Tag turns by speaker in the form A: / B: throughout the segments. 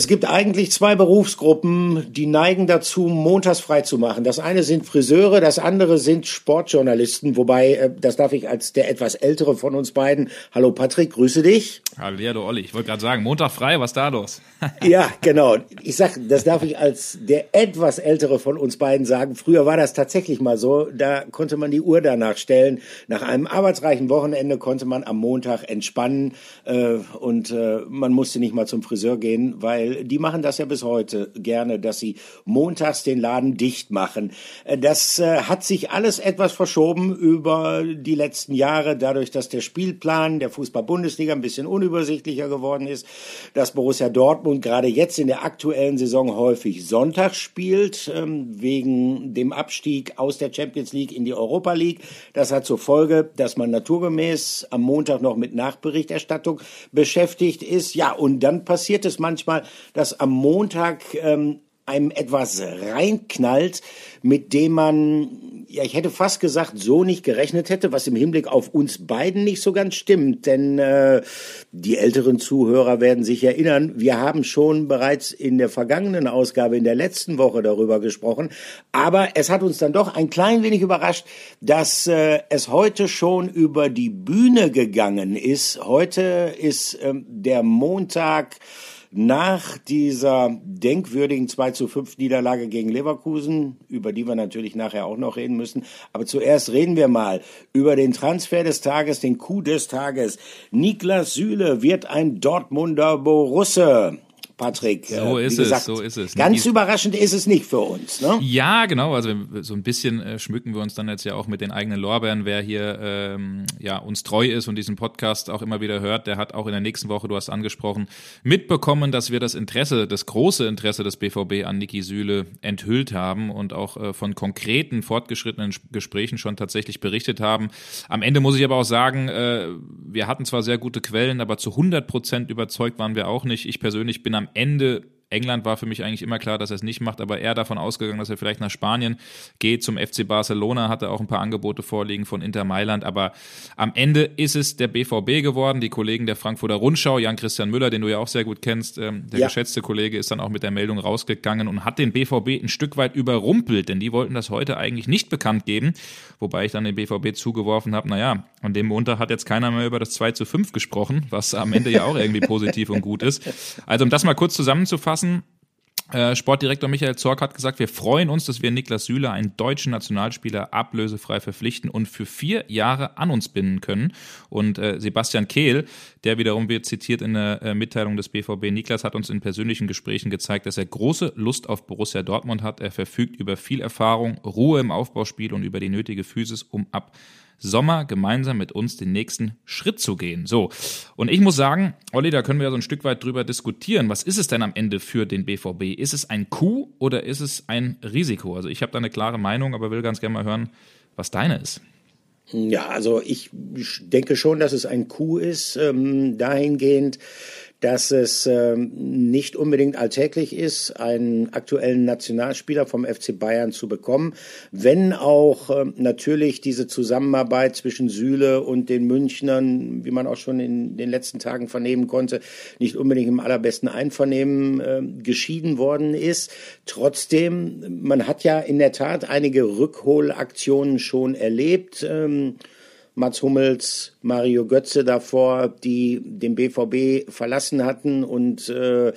A: Es gibt eigentlich zwei Berufsgruppen, die neigen dazu, montags frei zu machen. Das eine sind Friseure, das andere sind Sportjournalisten, wobei, äh, das darf ich als der etwas ältere von uns beiden. Hallo Patrick, grüße dich.
B: Hallo, ja, du Olli. Ich wollte gerade sagen, Montag frei, was da los?
A: ja, genau. Ich sag, das darf ich als der etwas ältere von uns beiden sagen. Früher war das tatsächlich mal so. Da konnte man die Uhr danach stellen. Nach einem arbeitsreichen Wochenende konnte man am Montag entspannen äh, und äh, man musste nicht mal zum Friseur gehen, weil die machen das ja bis heute gerne, dass sie montags den Laden dicht machen. Äh, das äh, hat sich alles etwas verschoben über die letzten Jahre, dadurch, dass der Spielplan der Fußball-Bundesliga ein bisschen unübersichtlicher geworden ist, dass Borussia Dortmund gerade jetzt in der aktuellen Saison häufig Sonntag spielt, ähm, wegen dem Abstieg aus der Champions League in die Europa League. Das hat zur Folge, dass man naturgemäß am Montag noch mit Nachberichterstattung beschäftigt ist. Ja, und dann passiert es manchmal, dass am Montag ähm, einem etwas reinknallt, mit dem man, ja, ich hätte fast gesagt, so nicht gerechnet hätte, was im Hinblick auf uns beiden nicht so ganz stimmt. Denn äh, die älteren Zuhörer werden sich erinnern, wir haben schon bereits in der vergangenen Ausgabe, in der letzten Woche darüber gesprochen. Aber es hat uns dann doch ein klein wenig überrascht, dass äh, es heute schon über die Bühne gegangen ist. Heute ist ähm, der Montag, nach dieser denkwürdigen 2 zu 5 Niederlage gegen Leverkusen, über die wir natürlich nachher auch noch reden müssen. Aber zuerst reden wir mal über den Transfer des Tages, den Coup des Tages. Niklas Süle wird ein Dortmunder Borusse. Patrick.
B: So äh, ist gesagt, es, so ist es.
A: Ganz überraschend ist es nicht für uns, ne?
B: Ja, genau. Also so ein bisschen äh, schmücken wir uns dann jetzt ja auch mit den eigenen Lorbeeren. Wer hier ähm, ja uns treu ist und diesen Podcast auch immer wieder hört, der hat auch in der nächsten Woche, du hast angesprochen, mitbekommen, dass wir das Interesse, das große Interesse des BVB an Niki Süle enthüllt haben und auch äh, von konkreten fortgeschrittenen Gesprächen schon tatsächlich berichtet haben. Am Ende muss ich aber auch sagen, äh, wir hatten zwar sehr gute Quellen, aber zu 100 Prozent überzeugt waren wir auch nicht. Ich persönlich bin am Ende England war für mich eigentlich immer klar, dass er es nicht macht, aber er davon ausgegangen, dass er vielleicht nach Spanien geht, zum FC Barcelona, hatte auch ein paar Angebote vorliegen von Inter Mailand, aber am Ende ist es der BVB geworden. Die Kollegen der Frankfurter Rundschau, Jan-Christian Müller, den du ja auch sehr gut kennst, ähm, der ja. geschätzte Kollege, ist dann auch mit der Meldung rausgegangen und hat den BVB ein Stück weit überrumpelt, denn die wollten das heute eigentlich nicht bekannt geben, wobei ich dann den BVB zugeworfen habe, naja, an dem Montag hat jetzt keiner mehr über das 2 zu 5 gesprochen, was am Ende ja auch irgendwie positiv und gut ist. Also um das mal kurz zusammenzufassen, zusammenfassen. Äh, Sportdirektor Michael Zorc hat gesagt, wir freuen uns, dass wir Niklas Süle, einen deutschen Nationalspieler, ablösefrei verpflichten und für vier Jahre an uns binden können. Und äh, Sebastian Kehl, der wiederum wird zitiert in der äh, Mitteilung des BVB, Niklas hat uns in persönlichen Gesprächen gezeigt, dass er große Lust auf Borussia Dortmund hat. Er verfügt über viel Erfahrung, Ruhe im Aufbauspiel und über die nötige Physis, um ab Sommer gemeinsam mit uns den nächsten Schritt zu gehen. So, und ich muss sagen, Olli, da können wir ja so ein Stück weit drüber diskutieren. Was ist es denn am Ende für den BVB? Ist es ein Coup oder ist es ein Risiko? Also ich habe da eine klare Meinung, aber will ganz gerne mal hören, was deine ist.
A: Ja, also ich denke schon, dass es ein Coup ist, ähm, dahingehend, dass es ähm, nicht unbedingt alltäglich ist, einen aktuellen Nationalspieler vom FC Bayern zu bekommen, wenn auch ähm, natürlich diese Zusammenarbeit zwischen Süle und den Münchnern, wie man auch schon in den letzten Tagen vernehmen konnte, nicht unbedingt im allerbesten Einvernehmen äh, geschieden worden ist. Trotzdem, man hat ja in der Tat einige Rückholaktionen schon erlebt. Ähm, Mats Hummels, Mario Götze davor, die den BVB verlassen hatten und äh,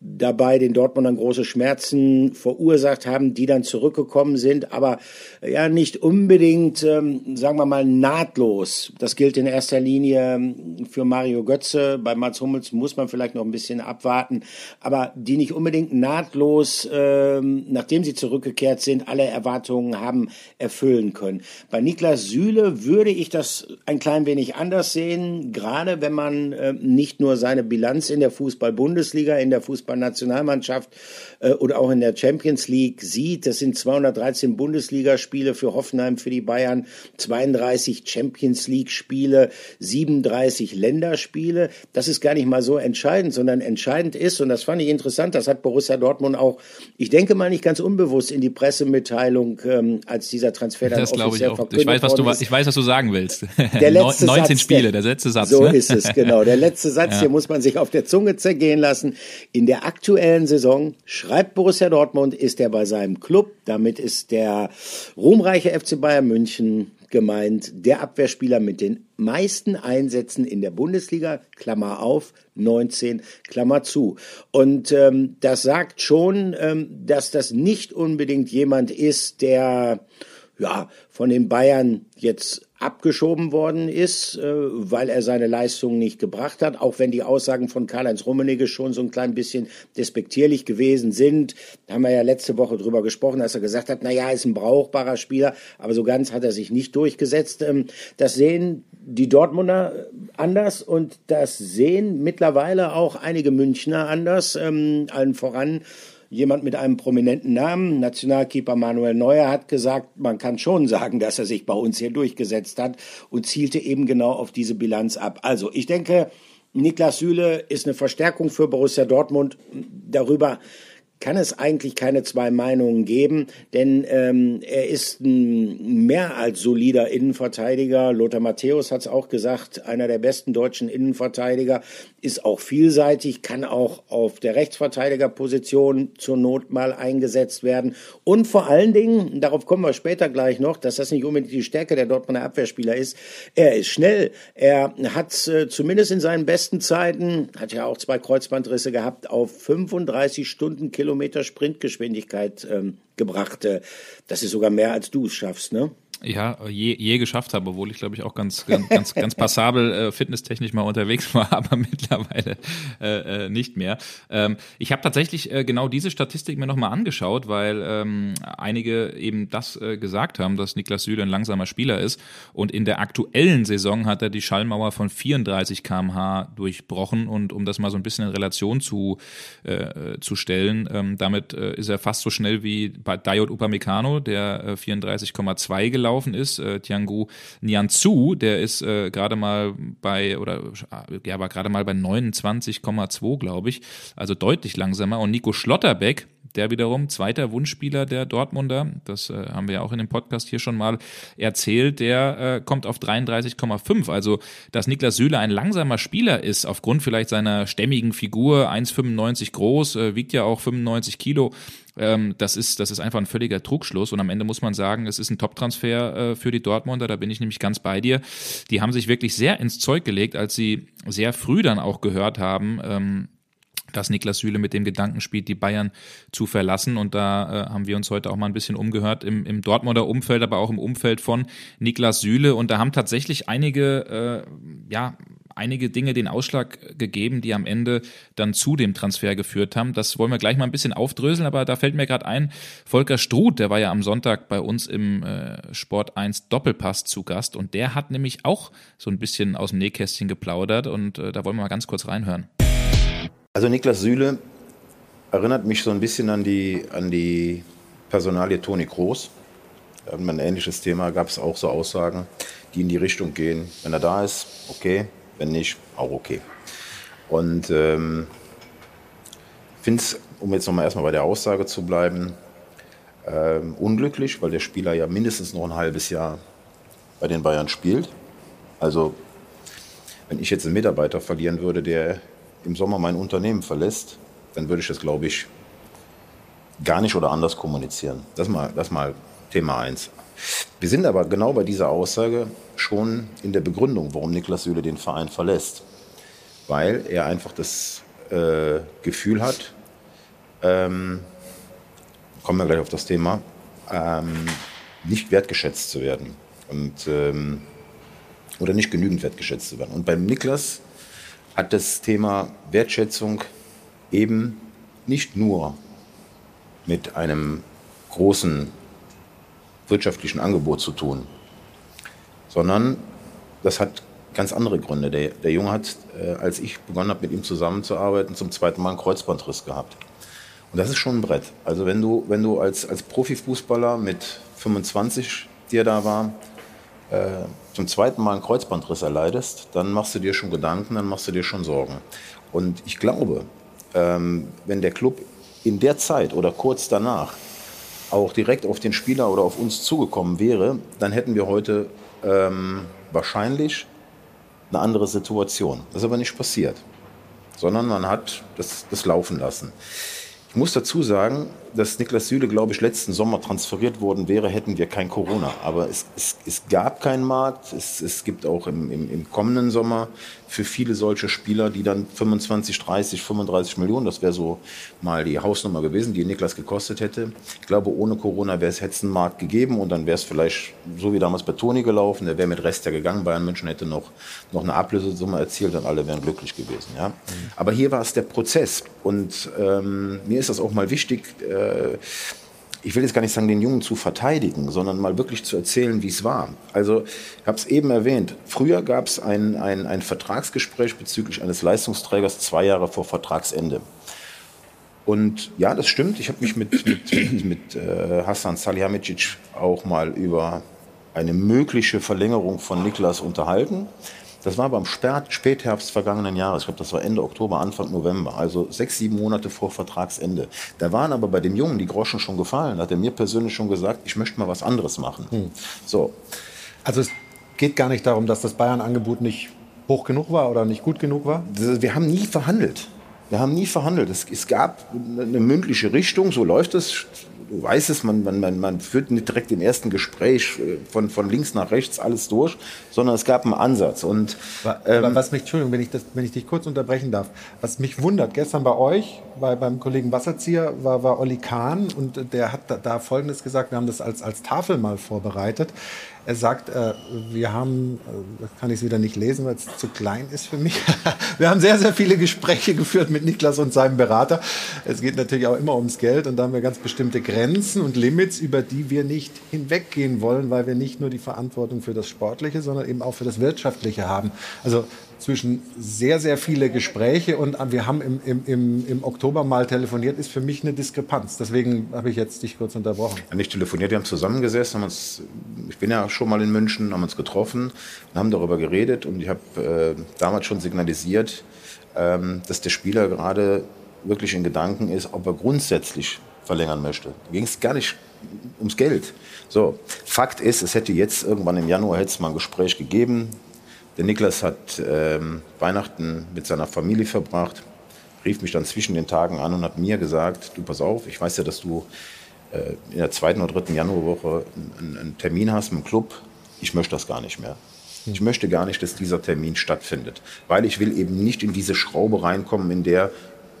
A: dabei den Dortmundern große Schmerzen verursacht haben, die dann zurückgekommen sind, aber ja nicht unbedingt, ähm, sagen wir mal, nahtlos. Das gilt in erster Linie ähm, für Mario Götze. Bei Mats Hummels muss man vielleicht noch ein bisschen abwarten, aber die nicht unbedingt nahtlos, ähm, nachdem sie zurückgekehrt sind, alle Erwartungen haben erfüllen können. Bei Niklas Süle würde ich das ein klein wenig anders sehen, gerade wenn man äh, nicht nur seine Bilanz in der Fußball-Bundesliga, in der Fußball Fußballnationalmannschaft äh, oder auch in der Champions League sieht. Das sind 213 Bundesligaspiele für Hoffenheim, für die Bayern, 32 Champions League Spiele, 37 Länderspiele. Das ist gar nicht mal so entscheidend, sondern entscheidend ist, und das fand ich interessant, das hat Borussia Dortmund auch, ich denke mal nicht ganz unbewusst in die Pressemitteilung, ähm, als dieser Transfer dann
B: das offiziell ich auch. Ich weiß, was du, ich weiß, was du sagen willst.
A: Der letzte
B: 19 Satz, Spiele, der, der, letzte Satz.
A: So ne? ist es, genau. Der letzte Satz, ja. hier muss man sich auf der Zunge zergehen lassen. In der aktuellen Saison, schreibt Borussia Dortmund, ist er bei seinem Club. Damit ist der ruhmreiche FC Bayern München gemeint, der Abwehrspieler mit den meisten Einsätzen in der Bundesliga, Klammer auf, 19, Klammer zu. Und ähm, das sagt schon, ähm, dass das nicht unbedingt jemand ist, der ja, von den Bayern jetzt abgeschoben worden ist, äh, weil er seine Leistung nicht gebracht hat, auch wenn die Aussagen von Karl-Heinz Rummenigge schon so ein klein bisschen despektierlich gewesen sind. Da haben wir ja letzte Woche drüber gesprochen, dass er gesagt hat, na ja, ist ein brauchbarer Spieler, aber so ganz hat er sich nicht durchgesetzt. Ähm, das sehen die Dortmunder anders und das sehen mittlerweile auch einige Münchner anders, ähm, allen voran jemand mit einem prominenten Namen, Nationalkeeper Manuel Neuer, hat gesagt, man kann schon sagen, dass er sich bei uns hier durchgesetzt hat und zielte eben genau auf diese Bilanz ab. Also ich denke, Niklas Süle ist eine Verstärkung für Borussia Dortmund. Darüber kann es eigentlich keine zwei Meinungen geben, denn ähm, er ist ein mehr als solider Innenverteidiger. Lothar Matthäus hat es auch gesagt, einer der besten deutschen Innenverteidiger, ist auch vielseitig, kann auch auf der Rechtsverteidigerposition zur Not mal eingesetzt werden. Und vor allen Dingen, darauf kommen wir später gleich noch, dass das nicht unbedingt die Stärke der Dortmunder Abwehrspieler ist. Er ist schnell. Er hat äh, zumindest in seinen besten Zeiten, hat ja auch zwei Kreuzbandrisse gehabt, auf 35 Stundenkilometer Kilometer Sprintgeschwindigkeit ähm, gebracht. Das ist sogar mehr als du es schaffst, ne?
B: Ja, je, je geschafft habe, obwohl ich glaube ich auch ganz ganz ganz, ganz passabel äh, fitnesstechnisch mal unterwegs war, aber mittlerweile äh, äh, nicht mehr. Ähm, ich habe tatsächlich äh, genau diese Statistik mir nochmal angeschaut, weil ähm, einige eben das äh, gesagt haben, dass Niklas Süle ein langsamer Spieler ist und in der aktuellen Saison hat er die Schallmauer von 34 km/h durchbrochen und um das mal so ein bisschen in Relation zu äh, zu stellen, ähm, damit äh, ist er fast so schnell wie bei Dayot Upamecano, der äh, 34,2 gelaufen gelaufen ist. Äh, Tiangu Nianzu, der ist äh, gerade mal bei, oder ja, war gerade mal bei 29,2, glaube ich. Also deutlich langsamer. Und Nico Schlotterbeck, der wiederum zweiter Wunschspieler der Dortmunder, das äh, haben wir ja auch in dem Podcast hier schon mal erzählt, der äh, kommt auf 33,5. Also, dass Niklas Süle ein langsamer Spieler ist, aufgrund vielleicht seiner stämmigen Figur, 1,95 groß, äh, wiegt ja auch 95 Kilo, ähm, das, ist, das ist einfach ein völliger Trugschluss. Und am Ende muss man sagen, es ist ein Top-Transfer äh, für die Dortmunder. Da bin ich nämlich ganz bei dir. Die haben sich wirklich sehr ins Zeug gelegt, als sie sehr früh dann auch gehört haben, ähm, dass Niklas Süle mit dem Gedanken spielt, die Bayern zu verlassen. Und da äh, haben wir uns heute auch mal ein bisschen umgehört im, im Dortmunder Umfeld, aber auch im Umfeld von Niklas Süle. Und da haben tatsächlich einige, äh, ja, einige Dinge den Ausschlag gegeben, die am Ende dann zu dem Transfer geführt haben. Das wollen wir gleich mal ein bisschen aufdröseln, aber da fällt mir gerade ein, Volker Struth, der war ja am Sonntag bei uns im äh, Sport 1 Doppelpass zu Gast und der hat nämlich auch so ein bisschen aus dem Nähkästchen geplaudert und äh, da wollen wir mal ganz kurz reinhören.
C: Also Niklas Süle erinnert mich so ein bisschen an die, an die Personalie Toni Kroos. Ein ähnliches Thema gab es auch so Aussagen, die in die Richtung gehen. Wenn er da ist, okay. Wenn nicht, auch okay. Und ähm, finde es, um jetzt nochmal erstmal bei der Aussage zu bleiben, ähm, unglücklich, weil der Spieler ja mindestens noch ein halbes Jahr bei den Bayern spielt. Also wenn ich jetzt einen Mitarbeiter verlieren würde, der im Sommer mein Unternehmen verlässt, dann würde ich das, glaube ich, gar nicht oder anders kommunizieren. Das mal, das mal Thema 1. Wir sind aber genau bei dieser Aussage schon in der Begründung, warum Niklas Süle den Verein verlässt. Weil er einfach das äh, Gefühl hat, ähm, kommen wir gleich auf das Thema, ähm, nicht wertgeschätzt zu werden. Und, ähm, oder nicht genügend wertgeschätzt zu werden. Und beim Niklas hat das Thema Wertschätzung eben nicht nur mit einem großen wirtschaftlichen Angebot zu tun, sondern das hat ganz andere Gründe. Der, der Junge hat, äh, als ich begonnen habe, mit ihm zusammenzuarbeiten, zum zweiten Mal einen Kreuzbandriss gehabt. Und das ist schon ein Brett. Also wenn du, wenn du als, als Profifußballer mit 25, der da war, äh, zum zweiten Mal einen Kreuzbandriss erleidest, dann machst du dir schon Gedanken, dann machst du dir schon Sorgen. Und ich glaube, ähm, wenn der Club in der Zeit oder kurz danach auch direkt auf den Spieler oder auf uns zugekommen wäre, dann hätten wir heute ähm, wahrscheinlich eine andere Situation. Das ist aber nicht passiert, sondern man hat das, das laufen lassen. Ich muss dazu sagen, dass Niklas Süle, glaube ich, letzten Sommer transferiert worden wäre, hätten wir kein Corona. Aber es, es, es gab keinen Markt. Es, es gibt auch im, im, im, kommenden Sommer für viele solche Spieler, die dann 25, 30, 35 Millionen, das wäre so mal die Hausnummer gewesen, die Niklas gekostet hätte. Ich glaube, ohne Corona wäre es hätte einen Markt gegeben und dann wäre es vielleicht so wie damals bei Toni gelaufen. Der wäre mit Rest ja gegangen. Bayern München hätte noch, noch eine Ablösesumme erzielt und alle wären glücklich gewesen. Ja? Mhm. Aber hier war es der Prozess. Und ähm, mir ist das auch mal wichtig, äh, äh, ich will jetzt gar nicht sagen, den Jungen zu verteidigen, sondern mal wirklich zu erzählen, wie es war. Also, ich habe es eben erwähnt, früher gab es ein, ein, ein Vertragsgespräch bezüglich eines Leistungsträgers zwei Jahre vor Vertragsende. Und ja, das stimmt, ich habe mich mit, mit, mit, mit äh, Hassan Salihamidzic auch mal über eine mögliche Verlängerung von Niklas unterhalten. Das war beim Spätherbst vergangenen Jahres. Ich glaube, das war Ende Oktober, Anfang November. Also sechs, sieben Monate vor Vertragsende. Da waren aber bei dem Jungen die Groschen schon gefallen. Da hat er mir persönlich schon gesagt, ich möchte mal was anderes machen. Hm.
D: So. Also es geht gar nicht darum, dass das Bayern-Angebot nicht hoch genug war oder nicht gut genug war?
C: Wir haben nie verhandelt. Wir haben nie verhandelt. Es, es, gab eine mündliche Richtung, so läuft es du weißt es, man, man, man führt nicht direkt im ersten Gespräch äh, von, von links nach rechts alles durch, sondern es gab einen Ansatz. Und,
D: ähm, was mich, Entschuldigung, wenn ich, das, wenn ich dich kurz unterbrechen darf, was mich wundert, gestern bei euch, bei, beim Kollegen Wasserzieher, war, war Olli Kahn und der hat da, da Folgendes gesagt, wir haben das als, als Tafel mal vorbereitet. Er sagt, äh, wir haben, äh, kann ich es wieder nicht lesen, weil es zu klein ist für mich. wir haben sehr, sehr viele Gespräche geführt mit Niklas und seinem Berater. Es geht natürlich auch immer ums Geld und da haben wir ganz bestimmte Grenzen und Limits, über die wir nicht hinweggehen wollen, weil wir nicht nur die Verantwortung für das Sportliche, sondern eben auch für das Wirtschaftliche haben. Also zwischen sehr, sehr viele Gespräche und wir haben im, im, im, im Oktober mal telefoniert, ist für mich eine Diskrepanz. Deswegen habe ich jetzt dich kurz unterbrochen.
C: Ja, nicht telefoniert, wir haben zusammengesessen, haben uns, ich bin ja schon mal in München, haben uns getroffen und haben darüber geredet und ich habe äh, damals schon signalisiert, ähm, dass der Spieler gerade wirklich in Gedanken ist, ob er grundsätzlich verlängern möchte. Da ging es gar nicht ums Geld. So, Fakt ist, es hätte jetzt irgendwann im Januar hätte es mal ein Gespräch gegeben. Der Niklas hat ähm, Weihnachten mit seiner Familie verbracht, rief mich dann zwischen den Tagen an und hat mir gesagt, du pass auf, ich weiß ja, dass du äh, in der zweiten oder dritten Januarwoche einen, einen Termin hast mit dem Club. Ich möchte das gar nicht mehr. Ich möchte gar nicht, dass dieser Termin stattfindet, weil ich will eben nicht in diese Schraube reinkommen, in der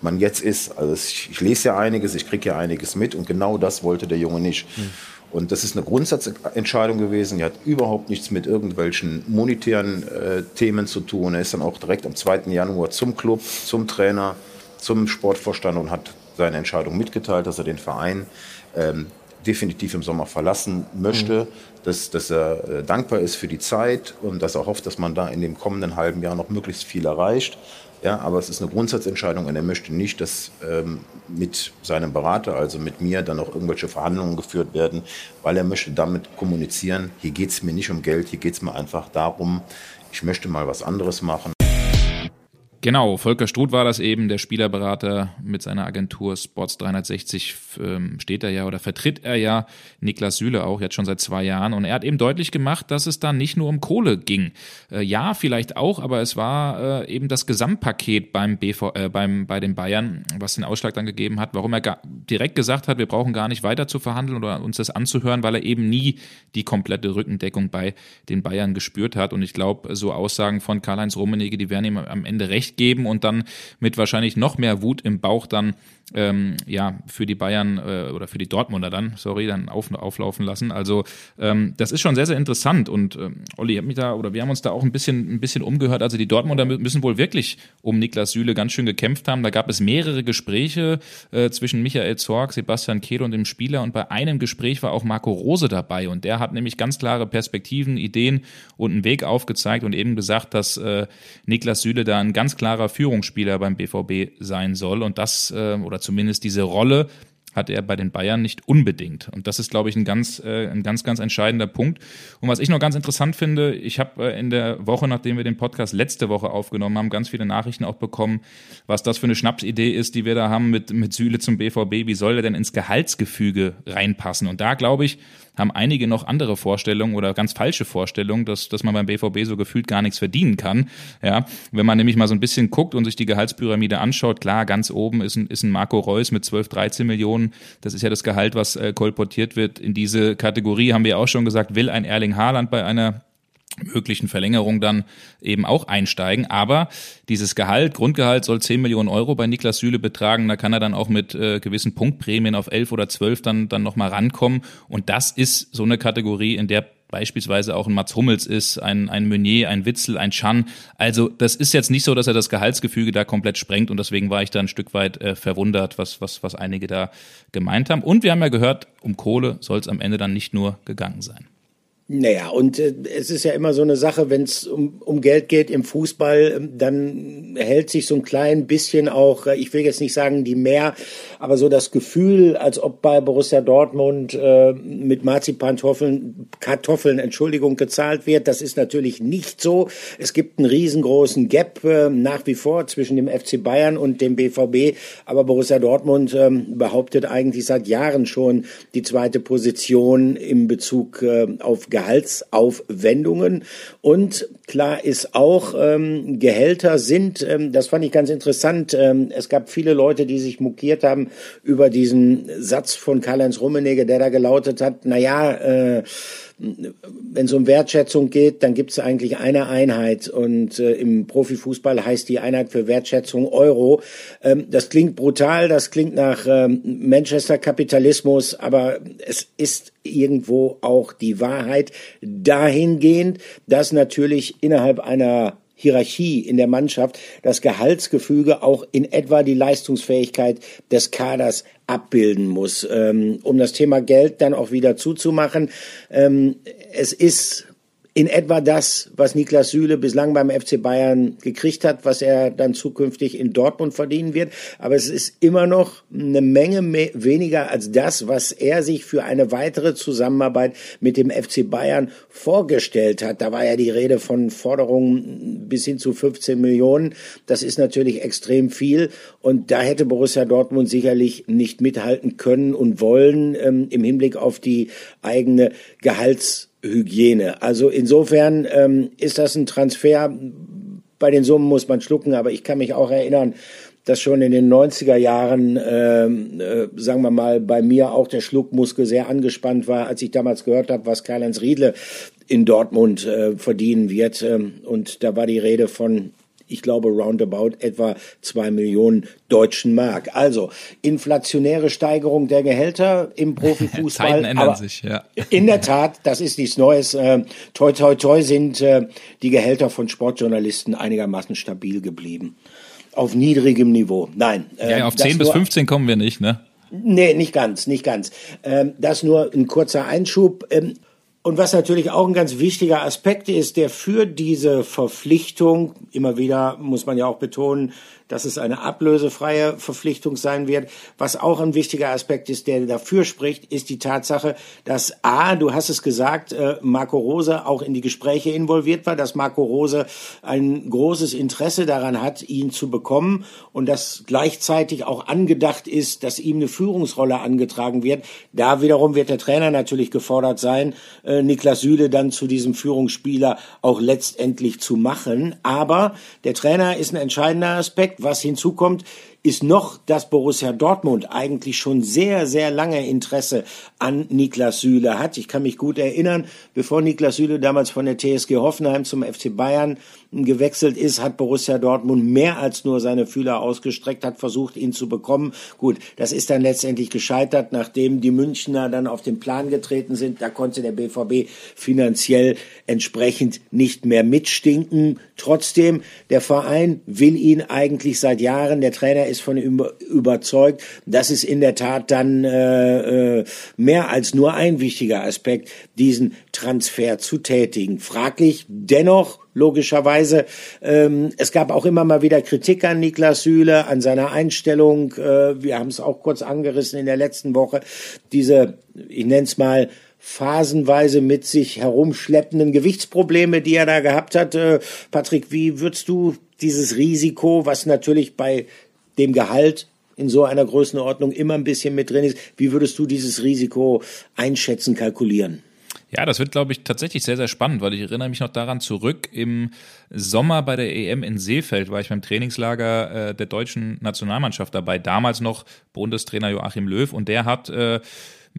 C: man jetzt ist. Also ich, ich lese ja einiges, ich kriege ja einiges mit und genau das wollte der Junge nicht. Mhm. Und das ist eine Grundsatzentscheidung gewesen. Die hat überhaupt nichts mit irgendwelchen monetären äh, Themen zu tun. Er ist dann auch direkt am 2. Januar zum Club, zum Trainer, zum Sportvorstand und hat seine Entscheidung mitgeteilt, dass er den Verein ähm, definitiv im Sommer verlassen möchte, mhm. dass, dass er äh, dankbar ist für die Zeit und dass er hofft, dass man da in dem kommenden halben Jahr noch möglichst viel erreicht. Ja, aber es ist eine Grundsatzentscheidung und er möchte nicht, dass ähm, mit seinem Berater, also mit mir, dann noch irgendwelche Verhandlungen geführt werden, weil er möchte damit kommunizieren, hier geht es mir nicht um Geld, hier geht es mir einfach darum, ich möchte mal was anderes machen.
B: Genau, Volker Struth war das eben, der Spielerberater mit seiner Agentur Sports 360 ähm, steht er ja oder vertritt er ja Niklas Süle auch jetzt schon seit zwei Jahren. Und er hat eben deutlich gemacht, dass es da nicht nur um Kohle ging. Äh, ja, vielleicht auch, aber es war äh, eben das Gesamtpaket beim BV, äh, beim, bei den Bayern, was den Ausschlag dann gegeben hat, warum er gar, direkt gesagt hat, wir brauchen gar nicht weiter zu verhandeln oder uns das anzuhören, weil er eben nie die komplette Rückendeckung bei den Bayern gespürt hat. Und ich glaube, so Aussagen von Karl-Heinz Rummenigge, die werden ihm am Ende recht geben und dann mit wahrscheinlich noch mehr Wut im Bauch dann ähm, ja für die Bayern äh, oder für die Dortmunder dann, sorry, dann auf, auflaufen lassen. Also ähm, das ist schon sehr, sehr interessant und ähm, Olli mich da oder wir haben uns da auch ein bisschen, ein bisschen umgehört. Also die Dortmunder müssen wohl wirklich um Niklas Süle ganz schön gekämpft haben. Da gab es mehrere Gespräche äh, zwischen Michael Zorg, Sebastian Kehl und dem Spieler und bei einem Gespräch war auch Marco Rose dabei und der hat nämlich ganz klare Perspektiven, Ideen und einen Weg aufgezeigt und eben gesagt, dass äh, Niklas Süle da ein ganz klarer Führungsspieler beim BVB sein soll und das äh, oder oder zumindest diese Rolle hat er bei den Bayern nicht unbedingt. Und das ist, glaube ich, ein ganz, äh, ein ganz, ganz entscheidender Punkt. Und was ich noch ganz interessant finde, ich habe äh, in der Woche, nachdem wir den Podcast letzte Woche aufgenommen haben, ganz viele Nachrichten auch bekommen, was das für eine Schnapsidee ist, die wir da haben mit, mit Süle zum BVB. Wie soll er denn ins Gehaltsgefüge reinpassen? Und da, glaube ich, haben einige noch andere Vorstellungen oder ganz falsche Vorstellungen, dass, dass man beim BVB so gefühlt gar nichts verdienen kann. Ja, wenn man nämlich mal so ein bisschen guckt und sich die Gehaltspyramide anschaut, klar, ganz oben ist ein, ist ein Marco Reus mit 12, 13 Millionen. Das ist ja das Gehalt, was äh, kolportiert wird. In diese Kategorie haben wir auch schon gesagt, will ein Erling Haaland bei einer möglichen Verlängerung dann eben auch einsteigen. Aber dieses Gehalt, Grundgehalt soll 10 Millionen Euro bei Niklas Süle betragen. Da kann er dann auch mit äh, gewissen Punktprämien auf 11 oder 12 dann, dann nochmal rankommen. Und das ist so eine Kategorie, in der beispielsweise auch ein Mats Hummels ist, ein, ein Meunier, ein Witzel, ein Chan. Also das ist jetzt nicht so, dass er das Gehaltsgefüge da komplett sprengt und deswegen war ich da ein Stück weit äh, verwundert, was, was, was einige da gemeint haben. Und wir haben ja gehört, um Kohle soll es am Ende dann nicht nur gegangen sein.
A: Naja, und äh, es ist ja immer so eine Sache, wenn es um, um Geld geht im Fußball, äh, dann hält sich so ein klein bisschen auch, äh, ich will jetzt nicht sagen die mehr, aber so das Gefühl, als ob bei Borussia Dortmund äh, mit Marzipantoffeln, Kartoffeln, Entschuldigung, gezahlt wird. Das ist natürlich nicht so. Es gibt einen riesengroßen Gap äh, nach wie vor zwischen dem FC Bayern und dem BVB, aber Borussia Dortmund äh, behauptet eigentlich seit Jahren schon die zweite Position im Bezug äh, auf Gehaltsaufwendungen. Und klar ist auch, ähm, Gehälter sind, ähm, das fand ich ganz interessant, ähm, es gab viele Leute, die sich mokiert haben über diesen Satz von Karl-Heinz Rummenigge, der da gelautet hat, na ja, äh, wenn es um Wertschätzung geht, dann gibt es eigentlich eine Einheit und äh, im Profifußball heißt die Einheit für Wertschätzung Euro. Ähm, das klingt brutal, das klingt nach ähm, Manchester Kapitalismus, aber es ist irgendwo auch die Wahrheit dahingehend, dass natürlich innerhalb einer Hierarchie in der Mannschaft das Gehaltsgefüge auch in etwa die Leistungsfähigkeit des Kaders abbilden muss. Ähm, um das Thema Geld dann auch wieder zuzumachen, ähm, es ist in etwa das, was Niklas Süle bislang beim FC Bayern gekriegt hat, was er dann zukünftig in Dortmund verdienen wird. Aber es ist immer noch eine Menge mehr, weniger als das, was er sich für eine weitere Zusammenarbeit mit dem FC Bayern vorgestellt hat. Da war ja die Rede von Forderungen bis hin zu 15 Millionen. Das ist natürlich extrem viel. Und da hätte Borussia Dortmund sicherlich nicht mithalten können und wollen ähm, im Hinblick auf die eigene Gehalts Hygiene. Also insofern ähm, ist das ein Transfer. Bei den Summen muss man schlucken, aber ich kann mich auch erinnern, dass schon in den 90er Jahren, ähm, äh, sagen wir mal, bei mir auch der Schluckmuskel sehr angespannt war, als ich damals gehört habe, was Karl-Heinz Riedle in Dortmund äh, verdienen wird. Ähm, und da war die Rede von ich glaube, roundabout etwa zwei Millionen deutschen Mark. Also inflationäre Steigerung der Gehälter im Profifußball.
B: Zeiten ändern aber sich, ja.
A: In der Tat, das ist nichts Neues. Äh, toi, toi, toi sind äh, die Gehälter von Sportjournalisten einigermaßen stabil geblieben. Auf niedrigem Niveau. Nein.
B: Äh, ja, auf 10 bis 15 kommen wir nicht, ne?
A: Nee, nicht ganz, nicht ganz. Ähm, das nur ein kurzer Einschub. Ähm, und was natürlich auch ein ganz wichtiger Aspekt ist, der für diese Verpflichtung, immer wieder muss man ja auch betonen, dass es eine ablösefreie Verpflichtung sein wird. Was auch ein wichtiger Aspekt ist, der dafür spricht, ist die Tatsache, dass A, du hast es gesagt, äh, Marco Rose auch in die Gespräche involviert war, dass Marco Rose ein großes Interesse daran hat, ihn zu bekommen und dass gleichzeitig auch angedacht ist, dass ihm eine Führungsrolle angetragen wird. Da wiederum wird der Trainer natürlich gefordert sein, äh, Niklas Süle dann zu diesem Führungsspieler auch letztendlich zu machen. Aber der Trainer ist ein entscheidender Aspekt. Was hinzukommt, ist noch, dass Borussia Dortmund eigentlich schon sehr, sehr lange Interesse an Niklas Süle hat. Ich kann mich gut erinnern, bevor Niklas Süle damals von der TSG Hoffenheim zum FC Bayern gewechselt ist, hat Borussia Dortmund mehr als nur seine Fühler ausgestreckt, hat versucht, ihn zu bekommen. Gut, das ist dann letztendlich gescheitert, nachdem die Münchner dann auf den Plan getreten sind. Da konnte der BVB finanziell entsprechend nicht mehr mitstinken. Trotzdem, der Verein will ihn eigentlich seit Jahren. Der Trainer ist ist von überzeugt. Das ist in der Tat dann äh, äh, mehr als nur ein wichtiger Aspekt, diesen Transfer zu tätigen. Fraglich dennoch, logischerweise. Ähm, es gab auch immer mal wieder Kritik an Niklas Süle, an seiner Einstellung. Äh, wir haben es auch kurz angerissen in der letzten Woche. Diese, ich nenne es mal, phasenweise mit sich herumschleppenden Gewichtsprobleme, die er da gehabt hat. Äh, Patrick, wie würdest du dieses Risiko, was natürlich bei dem Gehalt in so einer Größenordnung immer ein bisschen mit drin ist, wie würdest du dieses Risiko einschätzen, kalkulieren?
B: Ja, das wird, glaube ich, tatsächlich sehr, sehr spannend, weil ich erinnere mich noch daran zurück. Im Sommer bei der EM in Seefeld war ich beim Trainingslager äh, der deutschen Nationalmannschaft dabei. Damals noch Bundestrainer Joachim Löw und der hat äh,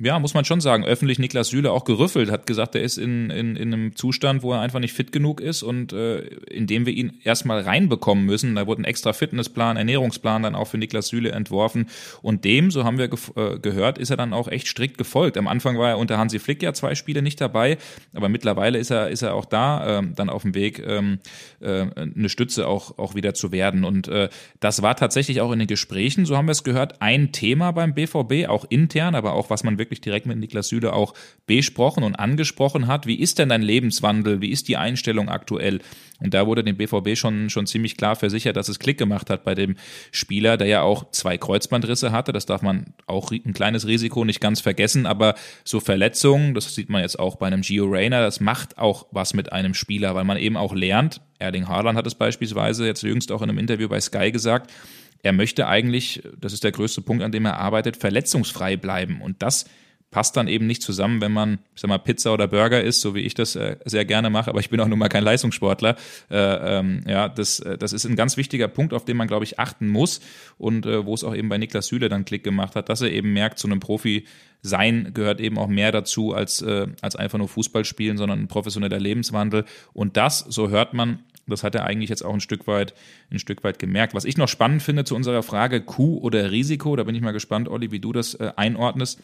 B: ja, muss man schon sagen, öffentlich Niklas Süle auch gerüffelt, hat gesagt, er ist in, in, in einem Zustand, wo er einfach nicht fit genug ist und äh, indem wir ihn erstmal reinbekommen müssen, da wurde ein extra Fitnessplan, Ernährungsplan dann auch für Niklas Süle entworfen. Und dem, so haben wir ge äh, gehört, ist er dann auch echt strikt gefolgt. Am Anfang war er unter Hansi Flick ja zwei Spiele nicht dabei, aber mittlerweile ist er, ist er auch da ähm, dann auf dem Weg, ähm, äh, eine Stütze auch, auch wieder zu werden. Und äh, das war tatsächlich auch in den Gesprächen, so haben wir es gehört, ein Thema beim BVB, auch intern, aber auch was man wirklich wirklich direkt mit Niklas Süle auch besprochen und angesprochen hat. Wie ist denn dein Lebenswandel? Wie ist die Einstellung aktuell? Und da wurde dem BVB schon, schon ziemlich klar versichert, dass es Klick gemacht hat bei dem Spieler, der ja auch zwei Kreuzbandrisse hatte. Das darf man auch ein kleines Risiko nicht ganz vergessen. Aber so Verletzungen, das sieht man jetzt auch bei einem Gio Reyna, das macht auch was mit einem Spieler, weil man eben auch lernt. Erling Haaland hat es beispielsweise jetzt jüngst auch in einem Interview bei Sky gesagt, er möchte eigentlich, das ist der größte Punkt, an dem er arbeitet, verletzungsfrei bleiben. Und das passt dann eben nicht zusammen, wenn man, ich sag mal, Pizza oder Burger isst, so wie ich das äh, sehr gerne mache, aber ich bin auch nun mal kein Leistungssportler. Äh, ähm, ja, das, äh, das ist ein ganz wichtiger Punkt, auf den man, glaube ich, achten muss und äh, wo es auch eben bei Niklas Süle dann Klick gemacht hat, dass er eben merkt, zu einem Profi sein gehört eben auch mehr dazu als, äh, als einfach nur Fußball spielen, sondern ein professioneller Lebenswandel. Und das, so hört man, das hat er eigentlich jetzt auch ein Stück weit, ein Stück weit gemerkt. Was ich noch spannend finde zu unserer Frage Kuh oder Risiko, da bin ich mal gespannt, Olli, wie du das äh, einordnest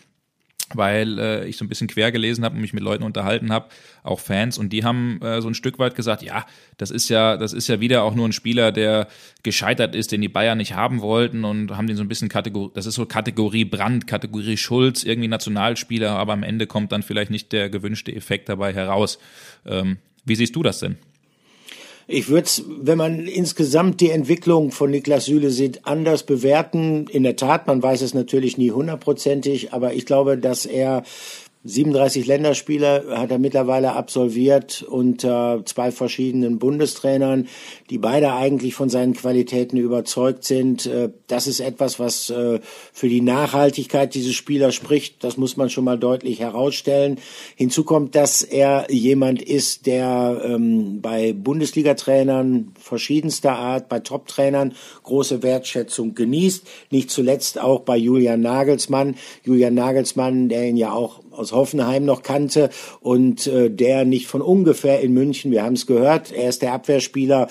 B: weil äh, ich so ein bisschen quer gelesen habe und mich mit Leuten unterhalten habe, auch Fans, und die haben äh, so ein Stück weit gesagt, ja, das ist ja, das ist ja wieder auch nur ein Spieler, der gescheitert ist, den die Bayern nicht haben wollten und haben den so ein bisschen Kategorie, das ist so Kategorie Brand, Kategorie Schulz, irgendwie Nationalspieler, aber am Ende kommt dann vielleicht nicht der gewünschte Effekt dabei heraus. Ähm, wie siehst du das denn?
A: Ich würde es, wenn man insgesamt die Entwicklung von Niklas Süle sieht, anders bewerten. In der Tat, man weiß es natürlich nie hundertprozentig, aber ich glaube, dass er 37 Länderspiele hat er mittlerweile absolviert unter zwei verschiedenen Bundestrainern, die beide eigentlich von seinen Qualitäten überzeugt sind. Äh, das ist etwas, was äh, für die Nachhaltigkeit dieses Spielers spricht. Das muss man schon mal deutlich herausstellen. Hinzu kommt, dass er jemand ist, der ähm, bei Bundesliga-Trainern verschiedenster Art, bei Top-Trainern große Wertschätzung genießt. Nicht zuletzt auch bei Julian Nagelsmann. Julian Nagelsmann, der ihn ja auch aus Hoffenheim noch kannte und äh, der nicht von ungefähr in München, wir haben es gehört, er ist der Abwehrspieler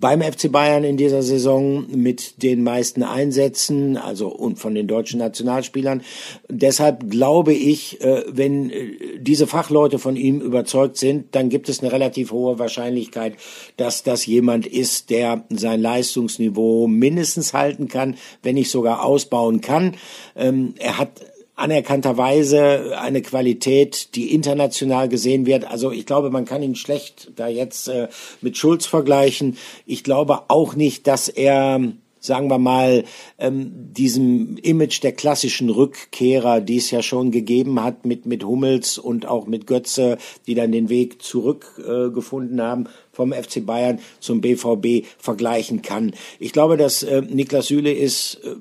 A: beim FC Bayern in dieser Saison mit den meisten Einsätzen, also und von den deutschen Nationalspielern. Deshalb glaube ich, äh, wenn äh, diese Fachleute von ihm überzeugt sind, dann gibt es eine relativ hohe Wahrscheinlichkeit, dass das jemand ist, der sein Leistungsniveau mindestens halten kann, wenn nicht sogar ausbauen kann. Ähm, er hat anerkannterweise eine Qualität, die international gesehen wird. Also ich glaube, man kann ihn schlecht da jetzt äh, mit Schulz vergleichen. Ich glaube auch nicht, dass er sagen wir mal, ähm, diesem Image der klassischen Rückkehrer, die es ja schon gegeben hat mit, mit Hummels und auch mit Götze, die dann den Weg zurückgefunden äh, haben vom FC Bayern zum BVB vergleichen kann. Ich glaube, dass äh, Niklas Süle ist äh,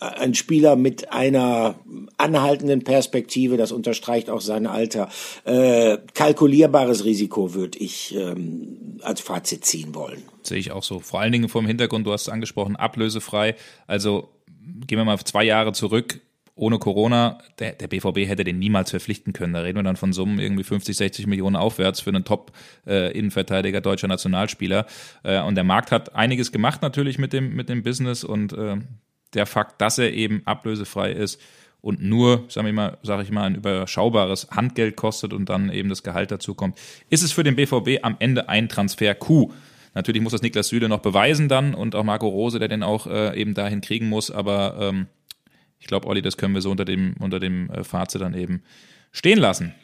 A: ein Spieler mit einer anhaltenden Perspektive, das unterstreicht auch sein Alter. Äh, kalkulierbares Risiko würde ich ähm, als Fazit ziehen wollen.
B: Sehe ich auch so. Vor allen Dingen vom Hintergrund, du hast es angesprochen, ablösefrei. Also gehen wir mal zwei Jahre zurück. Ohne Corona, der, der BVB hätte den niemals verpflichten können. Da reden wir dann von Summen irgendwie 50, 60 Millionen aufwärts für einen Top-Innenverteidiger, äh, deutscher Nationalspieler. Äh, und der Markt hat einiges gemacht natürlich mit dem, mit dem Business und äh, der Fakt, dass er eben ablösefrei ist und nur, sage ich mal, sage ich mal, ein überschaubares Handgeld kostet und dann eben das Gehalt dazu kommt, ist es für den BVB am Ende ein Transfer-Coup. Natürlich muss das Niklas Süle noch beweisen dann und auch Marco Rose, der den auch äh, eben dahin kriegen muss. Aber ähm, ich glaube, Olli, das können wir so unter dem, unter dem äh, Fazit dann eben stehen lassen.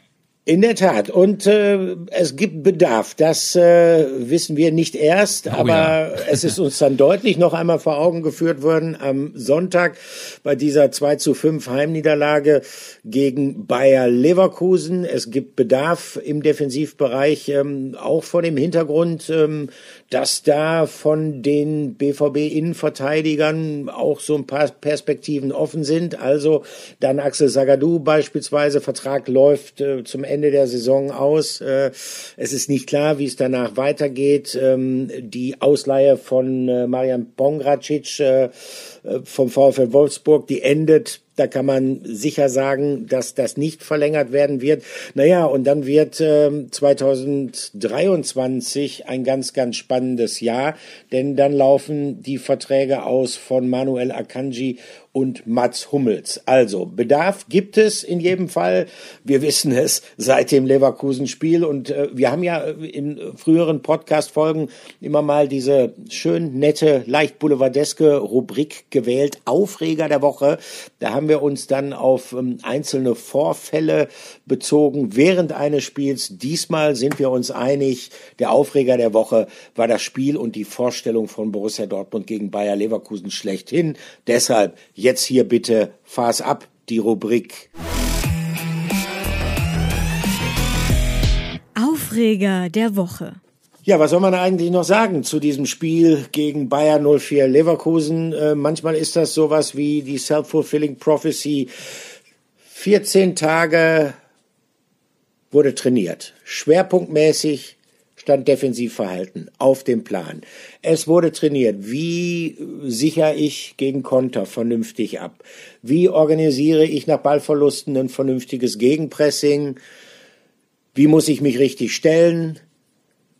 A: In der Tat. Und äh, es gibt Bedarf. Das äh, wissen wir nicht erst, oh, aber ja. es ist uns dann deutlich noch einmal vor Augen geführt worden am Sonntag bei dieser 2 zu 5 Heimniederlage gegen Bayer Leverkusen. Es gibt Bedarf im Defensivbereich, ähm, auch vor dem Hintergrund, ähm, dass da von den BVB-Innenverteidigern auch so ein paar Perspektiven offen sind. Also dann Axel Sagadou beispielsweise, Vertrag läuft äh, zum Ende der Saison aus. Äh, es ist nicht klar, wie es danach weitergeht. Ähm, die Ausleihe von äh, Marian Pongracic äh, vom VfL Wolfsburg, die endet da kann man sicher sagen, dass das nicht verlängert werden wird. Naja, und dann wird äh, 2023 ein ganz, ganz spannendes Jahr, denn dann laufen die Verträge aus von Manuel Akanji und Mats Hummels. Also Bedarf gibt es in jedem Fall. Wir wissen es seit dem Leverkusen-Spiel und äh, wir haben ja in früheren Podcast-Folgen immer mal diese schön nette, leicht boulevardeske Rubrik gewählt, Aufreger der Woche. Da haben wir uns dann auf ähm, einzelne Vorfälle bezogen während eines Spiels. Diesmal sind wir uns einig, der Aufreger der Woche war das Spiel und die Vorstellung von Borussia Dortmund gegen Bayer Leverkusen schlechthin. Deshalb Jetzt hier bitte Fass ab, die Rubrik.
E: Aufreger der Woche.
A: Ja, was soll man eigentlich noch sagen zu diesem Spiel gegen Bayer 04 Leverkusen? Äh, manchmal ist das sowas wie die Self-Fulfilling Prophecy. 14 Tage wurde trainiert. Schwerpunktmäßig stand Defensivverhalten auf dem Plan. Es wurde trainiert. Wie sichere ich gegen Konter vernünftig ab? Wie organisiere ich nach Ballverlusten ein vernünftiges Gegenpressing? Wie muss ich mich richtig stellen?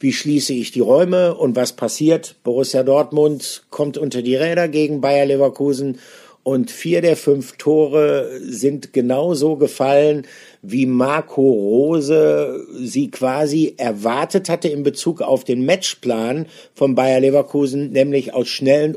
A: Wie schließe ich die Räume? Und was passiert? Borussia Dortmund kommt unter die Räder gegen Bayer Leverkusen und vier der fünf Tore sind genauso gefallen, wie Marco Rose sie quasi erwartet hatte in Bezug auf den Matchplan von Bayer Leverkusen, nämlich aus schnellen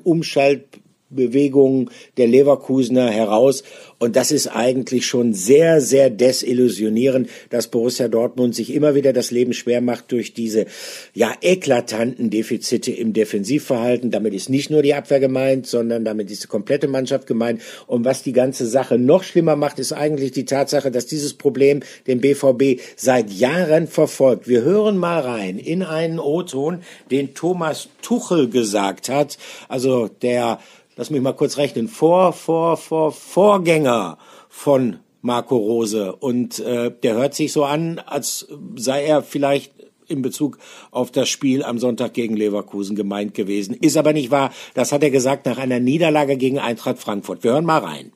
A: Umschaltbewegungen der Leverkusener heraus. Und das ist eigentlich schon sehr, sehr desillusionierend, dass Borussia Dortmund sich immer wieder das Leben schwer macht durch diese, ja, eklatanten Defizite im Defensivverhalten. Damit ist nicht nur die Abwehr gemeint, sondern damit ist die komplette Mannschaft gemeint. Und was die ganze Sache noch schlimmer macht, ist eigentlich die Tatsache, dass dieses Problem den BVB seit Jahren verfolgt. Wir hören mal rein in einen O-Ton, den Thomas Tuchel gesagt hat, also der lass mich mal kurz rechnen, vor, vor, vor, Vorgänger von Marco Rose. Und äh, der hört sich so an, als sei er vielleicht in Bezug auf das Spiel am Sonntag gegen Leverkusen gemeint gewesen. Ist aber nicht wahr. Das hat er gesagt nach einer Niederlage gegen Eintracht Frankfurt. Wir hören mal rein.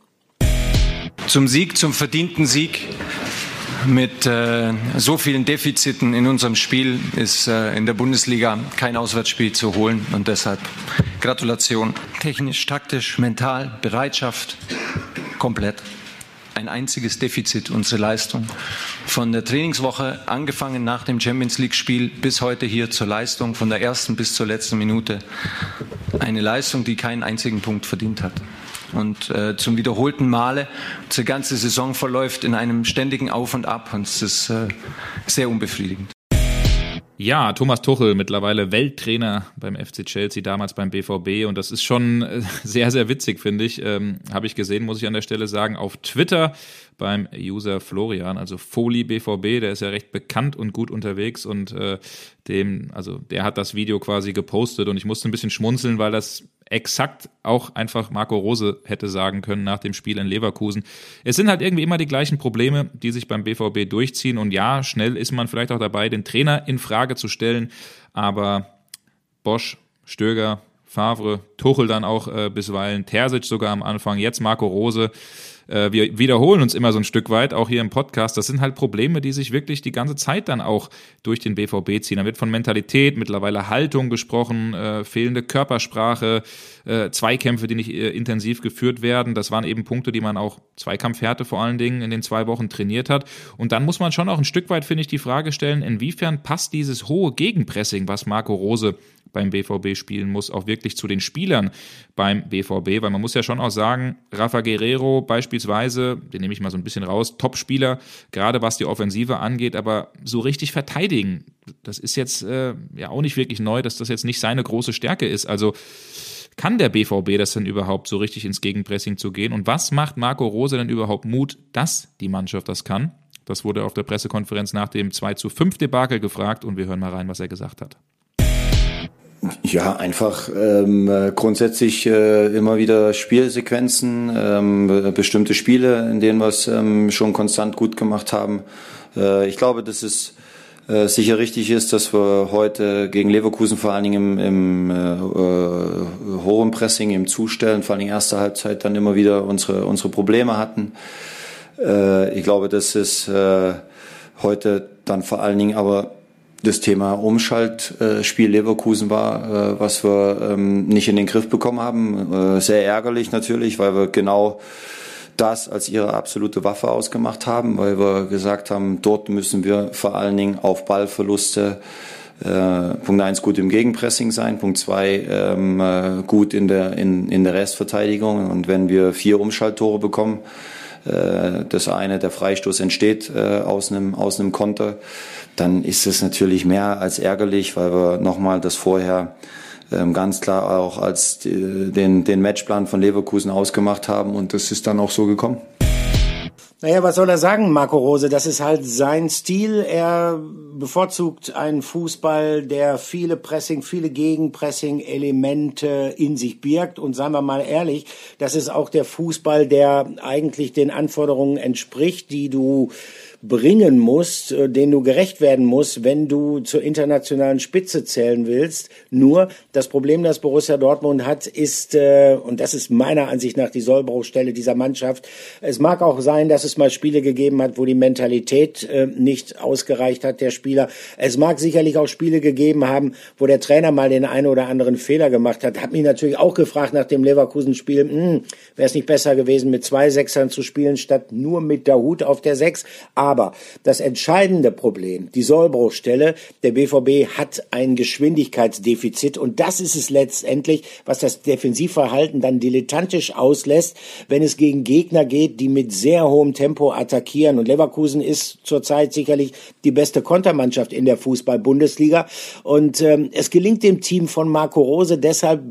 F: Zum Sieg, zum verdienten Sieg mit äh, so vielen Defiziten in unserem Spiel ist äh, in der Bundesliga kein Auswärtsspiel zu holen und deshalb Gratulation. Technisch, taktisch, mental, Bereitschaft, komplett. Ein einziges Defizit, unsere Leistung. Von der Trainingswoche angefangen nach dem Champions League-Spiel bis heute hier zur Leistung, von der ersten bis zur letzten Minute. Eine Leistung, die keinen einzigen Punkt verdient hat und äh, zum wiederholten Male. Die ganze Saison verläuft in einem ständigen Auf und Ab und es ist äh, sehr unbefriedigend.
B: Ja, Thomas Tuchel, mittlerweile Welttrainer beim FC Chelsea, damals beim BVB. Und das ist schon äh, sehr, sehr witzig, finde ich. Ähm, Habe ich gesehen, muss ich an der Stelle sagen, auf Twitter beim User Florian, also Foli BVB, der ist ja recht bekannt und gut unterwegs und äh, dem, also der hat das Video quasi gepostet und ich musste ein bisschen schmunzeln, weil das exakt auch einfach Marco Rose hätte sagen können nach dem Spiel in Leverkusen. Es sind halt irgendwie immer die gleichen Probleme, die sich beim BVB durchziehen. Und ja, schnell ist man vielleicht auch dabei, den Trainer in Frage zu stellen. Aber Bosch, Stöger, Favre, Tuchel dann auch äh, bisweilen, Terzic sogar am Anfang, jetzt Marco Rose äh, wir wiederholen uns immer so ein Stück weit, auch hier im Podcast. Das sind halt Probleme, die sich wirklich die ganze Zeit dann auch durch den BVB ziehen. Da wird von Mentalität, mittlerweile Haltung gesprochen, äh, fehlende Körpersprache, äh, Zweikämpfe, die nicht äh, intensiv geführt werden. Das waren eben Punkte, die man auch Zweikampfhärte vor allen Dingen in den zwei Wochen trainiert hat. Und dann muss man schon auch ein Stück weit, finde ich, die Frage stellen, inwiefern passt dieses hohe Gegenpressing, was Marco Rose beim BVB spielen muss, auch wirklich zu den Spielern beim BVB, weil man muss ja schon auch sagen, Rafa Guerrero beispielsweise, den nehme ich mal so ein bisschen raus, Top-Spieler, gerade was die Offensive angeht, aber so richtig verteidigen, das ist jetzt äh, ja auch nicht wirklich neu, dass das jetzt nicht seine große Stärke ist. Also kann der BVB das denn überhaupt so richtig ins Gegenpressing zu gehen? Und was macht Marco Rose denn überhaupt Mut, dass die Mannschaft das kann? Das wurde auf der Pressekonferenz nach dem 2 zu 5 Debakel gefragt und wir hören mal rein, was er gesagt hat.
G: Ja, einfach ähm, grundsätzlich äh, immer wieder Spielsequenzen, ähm, bestimmte Spiele, in denen wir es ähm, schon konstant gut gemacht haben. Äh, ich glaube, das ist äh, sicher richtig ist, dass wir heute gegen Leverkusen vor allen Dingen im, im äh, äh, hohen Pressing, im Zustellen, vor allen Dingen erster Halbzeit dann immer wieder unsere, unsere Probleme hatten. Äh, ich glaube, das ist äh, heute dann vor allen Dingen aber das Thema Umschaltspiel äh, Leverkusen war, äh, was wir ähm, nicht in den Griff bekommen haben. Äh, sehr ärgerlich natürlich, weil wir genau das als ihre absolute Waffe ausgemacht haben, weil wir gesagt haben, dort müssen wir vor allen Dingen auf Ballverluste äh, Punkt eins gut im Gegenpressing sein, Punkt zwei ähm, äh, gut in der in, in der Restverteidigung und wenn wir vier Umschalttore bekommen, das eine der Freistoß entsteht aus einem aus einem Konter, dann ist es natürlich mehr als ärgerlich, weil wir nochmal das vorher ähm, ganz klar auch als den, den Matchplan von Leverkusen ausgemacht haben und das ist dann auch so gekommen.
A: Naja, was soll er sagen, Marco Rose? Das ist halt sein Stil. Er bevorzugt einen Fußball, der viele Pressing, viele Gegenpressing-Elemente in sich birgt. Und seien wir mal ehrlich, das ist auch der Fußball, der eigentlich den Anforderungen entspricht, die du bringen musst, äh, den du gerecht werden musst, wenn du zur internationalen Spitze zählen willst. Nur das Problem, das Borussia Dortmund hat, ist, äh, und das ist meiner Ansicht nach die Sollbruchstelle dieser Mannschaft, es mag auch sein, dass es mal Spiele gegeben hat, wo die Mentalität äh, nicht ausgereicht hat der Spieler. Es mag sicherlich auch Spiele gegeben haben, wo der Trainer mal den einen oder anderen Fehler gemacht hat. Hat mich natürlich auch gefragt nach dem Leverkusen-Spiel, hm, wäre es nicht besser gewesen, mit zwei Sechsern zu spielen, statt nur mit der Hut auf der Sechs. Aber das entscheidende Problem, die Sollbruchstelle, der BVB hat ein Geschwindigkeitsdefizit und das ist es letztendlich, was das Defensivverhalten dann dilettantisch auslässt, wenn es gegen Gegner geht, die mit sehr hohem Tempo attackieren. Und Leverkusen ist zurzeit sicherlich die beste Kontermannschaft in der Fußball-Bundesliga. Und ähm, es gelingt dem Team von Marco Rose deshalb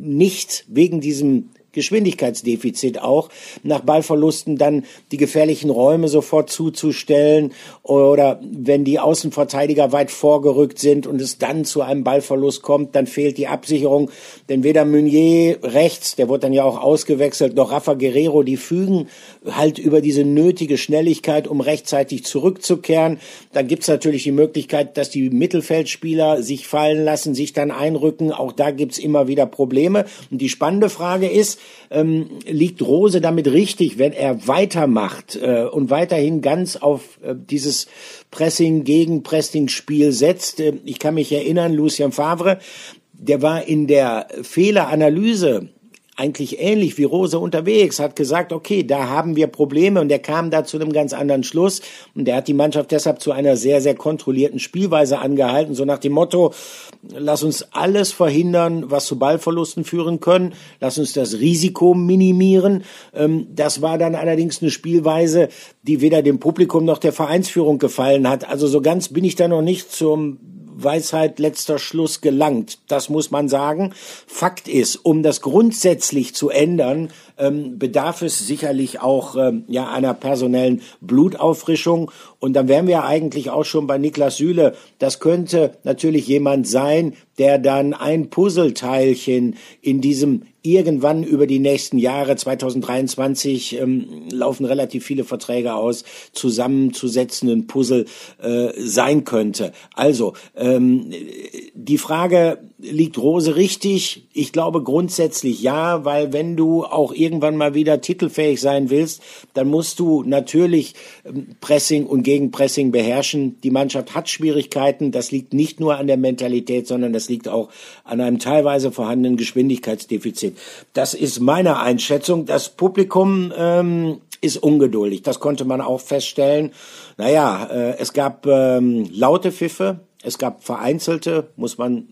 A: nicht wegen diesem Geschwindigkeitsdefizit auch, nach Ballverlusten dann die gefährlichen Räume sofort zuzustellen oder wenn die Außenverteidiger weit vorgerückt sind und es dann zu einem Ballverlust kommt, dann fehlt die Absicherung, denn weder Meunier rechts, der wird dann ja auch ausgewechselt, noch Rafa Guerrero, die fügen halt über diese nötige Schnelligkeit, um rechtzeitig zurückzukehren. Dann gibt's natürlich die Möglichkeit, dass die Mittelfeldspieler sich fallen lassen, sich dann einrücken. Auch da gibt's immer wieder Probleme. Und die spannende Frage ist, ähm, liegt Rose damit richtig, wenn er weitermacht äh, und weiterhin ganz auf äh, dieses Pressing gegen Pressing-Spiel setzt? Äh, ich kann mich erinnern, Lucien Favre, der war in der Fehleranalyse eigentlich ähnlich wie Rose unterwegs, hat gesagt, okay, da haben wir Probleme und er kam da zu einem ganz anderen Schluss und er hat die Mannschaft deshalb zu einer sehr, sehr kontrollierten Spielweise angehalten, so nach dem Motto, lass uns alles verhindern, was zu Ballverlusten führen können, lass uns das Risiko minimieren. Ähm, das war dann allerdings eine Spielweise, die weder dem Publikum noch der Vereinsführung gefallen hat. Also so ganz bin ich da noch nicht zum Weisheit letzter Schluss gelangt. Das muss man sagen. Fakt ist, um das grundsätzlich zu ändern, ähm, bedarf es sicherlich auch ähm, ja einer personellen Blutauffrischung. Und dann wären wir eigentlich auch schon bei Niklas Süle. Das könnte natürlich jemand sein, der dann ein Puzzleteilchen in diesem irgendwann über die nächsten Jahre 2023 ähm, laufen relativ viele Verträge aus, zusammenzusetzenden Puzzle äh, sein könnte. Also ähm, die Frage liegt Rose richtig? Ich glaube grundsätzlich ja, weil wenn du auch irgendwann mal wieder titelfähig sein willst, dann musst du natürlich ähm, Pressing und Gegenpressing beherrschen. Die Mannschaft hat Schwierigkeiten. Das liegt nicht nur an der Mentalität, sondern das liegt auch an einem teilweise vorhandenen Geschwindigkeitsdefizit. Das ist meine Einschätzung. Das Publikum ähm, ist ungeduldig. Das konnte man auch feststellen. Naja, äh, es gab ähm, laute Pfiffe. Es gab vereinzelte, muss man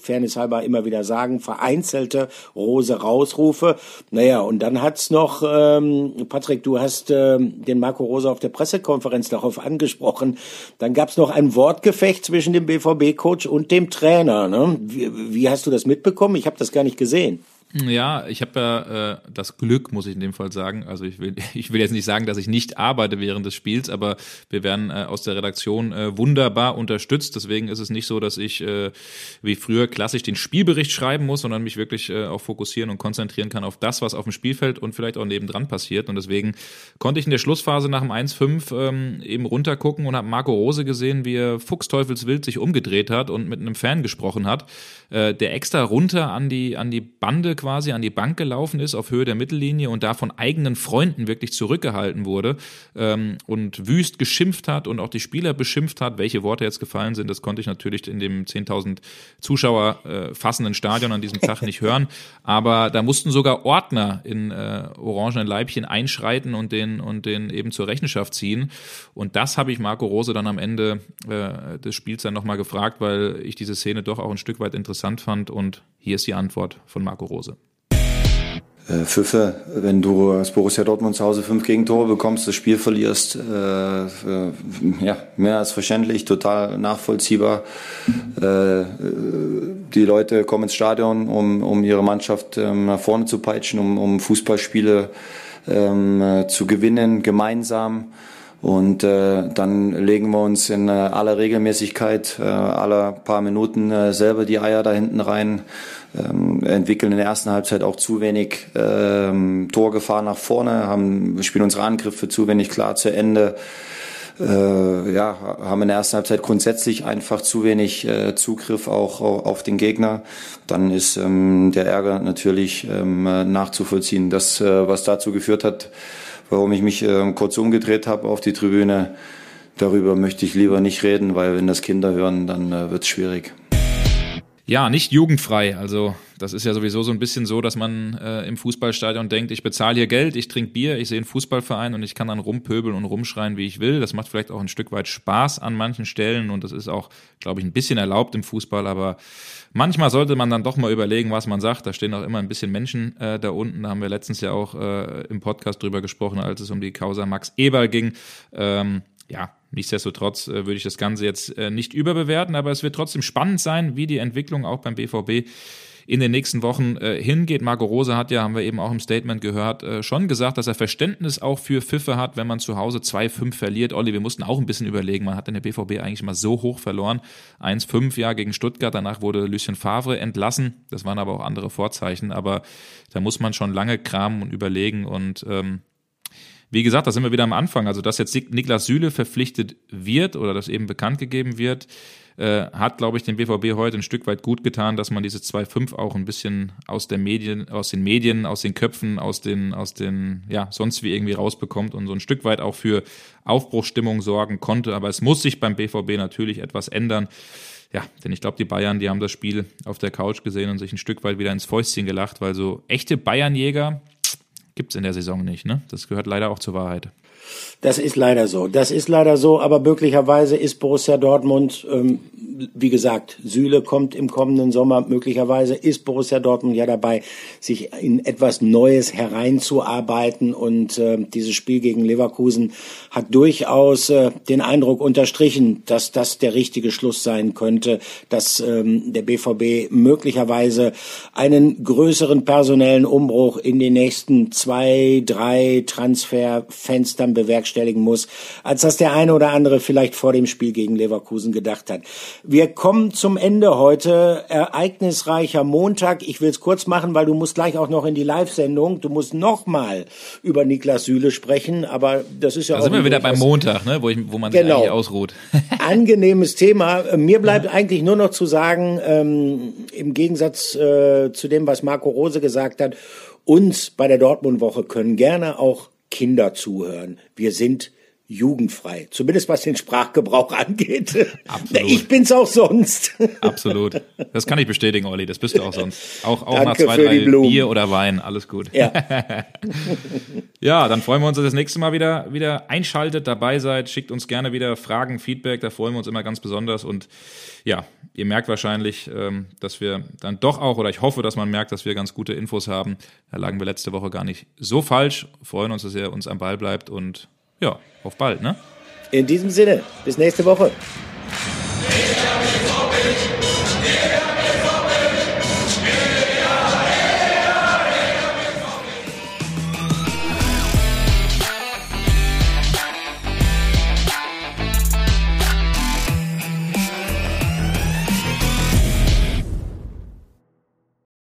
A: Fairness halber immer wieder sagen, vereinzelte Rose-Rausrufe. Naja, und dann hat's noch, ähm, Patrick, du hast ähm, den Marco Rose auf der Pressekonferenz darauf angesprochen, dann gab's noch ein Wortgefecht zwischen dem BVB-Coach und dem Trainer. Ne? Wie, wie hast du das mitbekommen? Ich habe das gar nicht gesehen.
B: Ja, ich habe ja äh, das Glück, muss ich in dem Fall sagen. Also ich will, ich will jetzt nicht sagen, dass ich nicht arbeite während des Spiels, aber wir werden äh, aus der Redaktion äh, wunderbar unterstützt. Deswegen ist es nicht so, dass ich äh, wie früher klassisch den Spielbericht schreiben muss, sondern mich wirklich äh, auch fokussieren und konzentrieren kann auf das, was auf dem Spielfeld und vielleicht auch nebendran passiert. Und deswegen konnte ich in der Schlussphase nach dem 1-5 ähm, eben runtergucken und habe Marco Rose gesehen, wie er fuchsteufelswild sich umgedreht hat und mit einem Fan gesprochen hat, äh, der extra runter an die an die Bande quasi an die Bank gelaufen ist auf Höhe der Mittellinie und da von eigenen Freunden wirklich zurückgehalten wurde ähm, und wüst geschimpft hat und auch die Spieler beschimpft hat. Welche Worte jetzt gefallen sind, das konnte ich natürlich in dem 10.000 Zuschauer äh, fassenden Stadion an diesem Tag nicht hören. Aber da mussten sogar Ordner in äh, orangenen Leibchen einschreiten und den und den eben zur Rechenschaft ziehen. Und das habe ich Marco Rose dann am Ende äh, des Spiels dann nochmal gefragt, weil ich diese Szene doch auch ein Stück weit interessant fand. Und hier ist die Antwort von Marco Rose.
G: Äh, Pfiffe, wenn du als Borussia Dortmund zu Hause fünf Gegentore bekommst, das Spiel verlierst, äh, äh, ja, mehr als verständlich, total nachvollziehbar. Äh, die Leute kommen ins Stadion, um, um ihre Mannschaft ähm, nach vorne zu peitschen, um, um Fußballspiele ähm, zu gewinnen, gemeinsam. Und äh, dann legen wir uns in äh, aller Regelmäßigkeit, äh, aller paar Minuten äh, selber die Eier da hinten rein, ähm, entwickeln in der ersten Halbzeit auch zu wenig ähm, Torgefahr nach vorne, haben, spielen unsere Angriffe zu wenig klar zu Ende. Äh, ja, haben in der ersten Halbzeit grundsätzlich einfach zu wenig äh, Zugriff auch auf den Gegner. Dann ist ähm, der Ärger natürlich ähm, nachzuvollziehen. Das, äh, was dazu geführt hat, warum ich mich äh, kurz umgedreht habe auf die Tribüne. Darüber möchte ich lieber nicht reden, weil wenn das Kinder hören, dann äh, wird es schwierig.
B: Ja, nicht jugendfrei. Also das ist ja sowieso so ein bisschen so, dass man äh, im Fußballstadion denkt, ich bezahle hier Geld, ich trinke Bier, ich sehe einen Fußballverein und ich kann dann rumpöbeln und rumschreien, wie ich will. Das macht vielleicht auch ein Stück weit Spaß an manchen Stellen und das ist auch, glaube ich, ein bisschen erlaubt im Fußball, aber manchmal sollte man dann doch mal überlegen, was man sagt. Da stehen auch immer ein bisschen Menschen äh, da unten. Da haben wir letztens ja auch äh, im Podcast drüber gesprochen, als es um die Causa Max Eber ging. Ähm, ja, nichtsdestotrotz äh, würde ich das Ganze jetzt äh, nicht überbewerten, aber es wird trotzdem spannend sein, wie die Entwicklung auch beim BVB in den nächsten Wochen äh, hingeht. Marco Rose hat ja, haben wir eben auch im Statement gehört, äh, schon gesagt, dass er Verständnis auch für Pfiffe hat, wenn man zu Hause 2-5 verliert. Olli, wir mussten auch ein bisschen überlegen, man hat in der BVB eigentlich mal so hoch verloren. 1-5 ja gegen Stuttgart, danach wurde Lucien Favre entlassen. Das waren aber auch andere Vorzeichen, aber da muss man schon lange kramen und überlegen und ähm, wie gesagt, da sind wir wieder am Anfang. Also, dass jetzt Niklas Süle verpflichtet wird oder das eben bekannt gegeben wird, äh, hat, glaube ich, den BVB heute ein Stück weit gut getan, dass man diese 2-5 auch ein bisschen aus der Medien, aus den Medien, aus den Köpfen, aus den, aus den, ja, sonst wie irgendwie rausbekommt und so ein Stück weit auch für Aufbruchstimmung sorgen konnte. Aber es muss sich beim BVB natürlich etwas ändern. Ja, denn ich glaube, die Bayern, die haben das Spiel auf der Couch gesehen und sich ein Stück weit wieder ins Fäustchen gelacht, weil so echte Bayernjäger, gibt es in der Saison nicht. Ne? Das gehört leider auch zur Wahrheit.
A: Das ist leider so. Das ist leider so, aber möglicherweise ist Borussia Dortmund, ähm, wie gesagt, Süle kommt im kommenden Sommer, möglicherweise ist Borussia Dortmund ja dabei, sich in etwas Neues hereinzuarbeiten und äh, dieses Spiel gegen Leverkusen hat durchaus äh, den Eindruck unterstrichen, dass das der richtige Schluss sein könnte, dass ähm, der BVB möglicherweise einen größeren personellen Umbruch in den nächsten zwei, drei Transferfenstern bewerkstelligen muss, als das der eine oder andere vielleicht vor dem Spiel gegen Leverkusen gedacht hat. Wir kommen zum Ende heute. Ereignisreicher Montag. Ich will es kurz machen, weil du musst gleich auch noch in die Live-Sendung. Du musst noch mal über Niklas Süle sprechen, aber das ist ja
B: da
A: auch...
B: sind wir wieder beim Montag, ne? wo, ich, wo man sich
A: Genau.
B: eigentlich ausruht.
A: Angenehmes Thema. Mir bleibt eigentlich nur noch zu sagen, ähm, im Gegensatz äh, zu dem, was Marco Rose gesagt hat, uns bei der Dortmund-Woche können gerne auch Kinder zuhören. Wir sind jugendfrei, zumindest was den Sprachgebrauch angeht.
B: Absolut.
A: Ich bin's auch sonst.
B: Absolut. Das kann ich bestätigen, Olli. Das bist du auch sonst. Auch, auch nach zwei, drei. Bier oder Wein. Alles gut.
A: Ja.
B: Ja, dann freuen wir uns, dass ihr das nächste Mal wieder, wieder einschaltet, dabei seid. Schickt uns gerne wieder Fragen, Feedback. Da freuen wir uns immer ganz besonders. Und ja, ihr merkt wahrscheinlich, ähm, dass wir dann doch auch, oder ich hoffe, dass man merkt, dass wir ganz gute Infos haben. Da lagen wir letzte Woche gar nicht so falsch. Freuen uns, dass ihr uns am Ball bleibt und ja, auf bald, ne?
A: In diesem Sinne, bis nächste Woche.
H: Ich